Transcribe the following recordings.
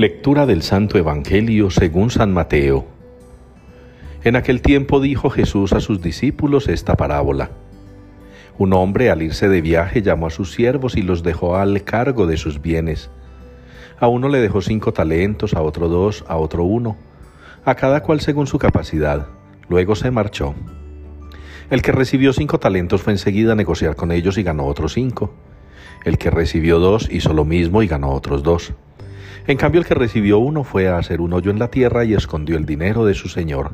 Lectura del Santo Evangelio según San Mateo. En aquel tiempo dijo Jesús a sus discípulos esta parábola. Un hombre al irse de viaje llamó a sus siervos y los dejó al cargo de sus bienes. A uno le dejó cinco talentos, a otro dos, a otro uno, a cada cual según su capacidad. Luego se marchó. El que recibió cinco talentos fue enseguida a negociar con ellos y ganó otros cinco. El que recibió dos hizo lo mismo y ganó otros dos. En cambio el que recibió uno fue a hacer un hoyo en la tierra y escondió el dinero de su señor.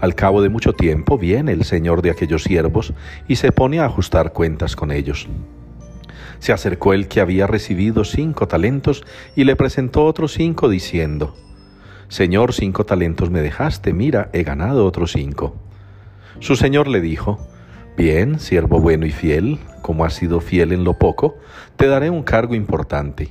Al cabo de mucho tiempo viene el señor de aquellos siervos y se pone a ajustar cuentas con ellos. Se acercó el que había recibido cinco talentos y le presentó otros cinco diciendo, Señor, cinco talentos me dejaste, mira, he ganado otros cinco. Su señor le dijo, Bien, siervo bueno y fiel, como has sido fiel en lo poco, te daré un cargo importante.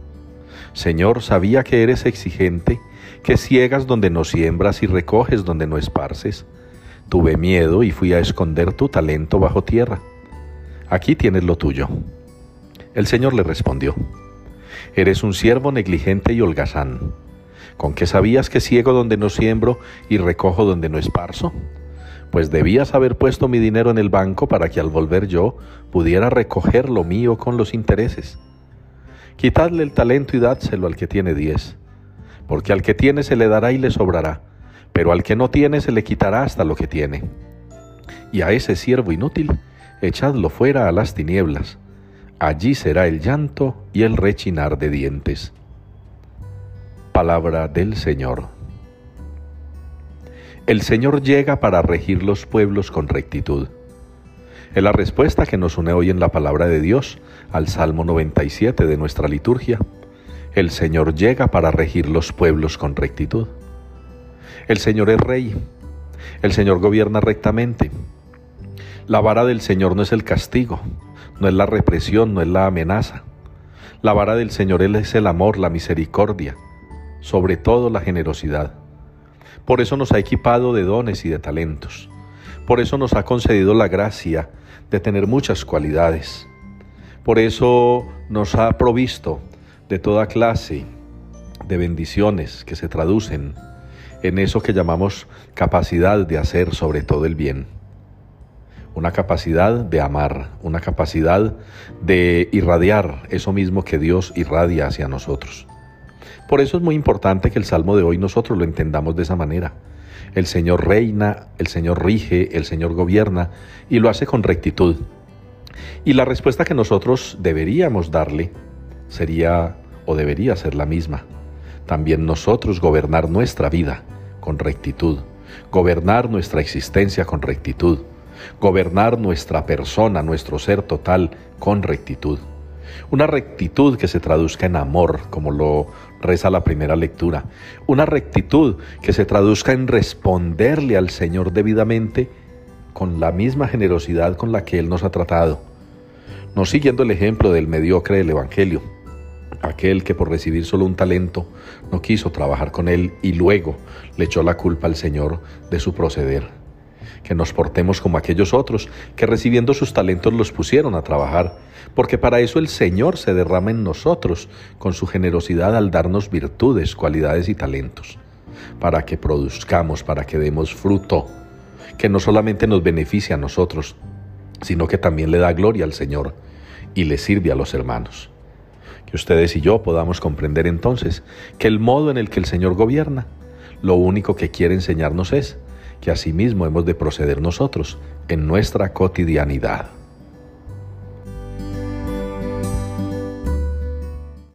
Señor, sabía que eres exigente, que ciegas donde no siembras y recoges donde no esparces. Tuve miedo y fui a esconder tu talento bajo tierra. Aquí tienes lo tuyo. El Señor le respondió, Eres un siervo negligente y holgazán. ¿Con qué sabías que ciego donde no siembro y recojo donde no esparzo? Pues debías haber puesto mi dinero en el banco para que al volver yo pudiera recoger lo mío con los intereses. Quitadle el talento y dádselo al que tiene diez, porque al que tiene se le dará y le sobrará, pero al que no tiene se le quitará hasta lo que tiene. Y a ese siervo inútil, echadlo fuera a las tinieblas, allí será el llanto y el rechinar de dientes. Palabra del Señor. El Señor llega para regir los pueblos con rectitud. Es la respuesta que nos une hoy en la palabra de Dios al Salmo 97 de nuestra liturgia. El Señor llega para regir los pueblos con rectitud. El Señor es rey. El Señor gobierna rectamente. La vara del Señor no es el castigo, no es la represión, no es la amenaza. La vara del Señor es el amor, la misericordia, sobre todo la generosidad. Por eso nos ha equipado de dones y de talentos. Por eso nos ha concedido la gracia de tener muchas cualidades. Por eso nos ha provisto de toda clase de bendiciones que se traducen en eso que llamamos capacidad de hacer sobre todo el bien. Una capacidad de amar, una capacidad de irradiar eso mismo que Dios irradia hacia nosotros. Por eso es muy importante que el Salmo de hoy nosotros lo entendamos de esa manera. El Señor reina, el Señor rige, el Señor gobierna y lo hace con rectitud. Y la respuesta que nosotros deberíamos darle sería o debería ser la misma. También nosotros gobernar nuestra vida con rectitud, gobernar nuestra existencia con rectitud, gobernar nuestra persona, nuestro ser total con rectitud. Una rectitud que se traduzca en amor, como lo reza la primera lectura. Una rectitud que se traduzca en responderle al Señor debidamente con la misma generosidad con la que Él nos ha tratado. No siguiendo el ejemplo del mediocre del Evangelio, aquel que por recibir solo un talento no quiso trabajar con Él y luego le echó la culpa al Señor de su proceder que nos portemos como aquellos otros que recibiendo sus talentos los pusieron a trabajar, porque para eso el Señor se derrama en nosotros con su generosidad al darnos virtudes, cualidades y talentos, para que produzcamos, para que demos fruto, que no solamente nos beneficia a nosotros, sino que también le da gloria al Señor y le sirve a los hermanos. Que ustedes y yo podamos comprender entonces que el modo en el que el Señor gobierna, lo único que quiere enseñarnos es que asimismo hemos de proceder nosotros en nuestra cotidianidad.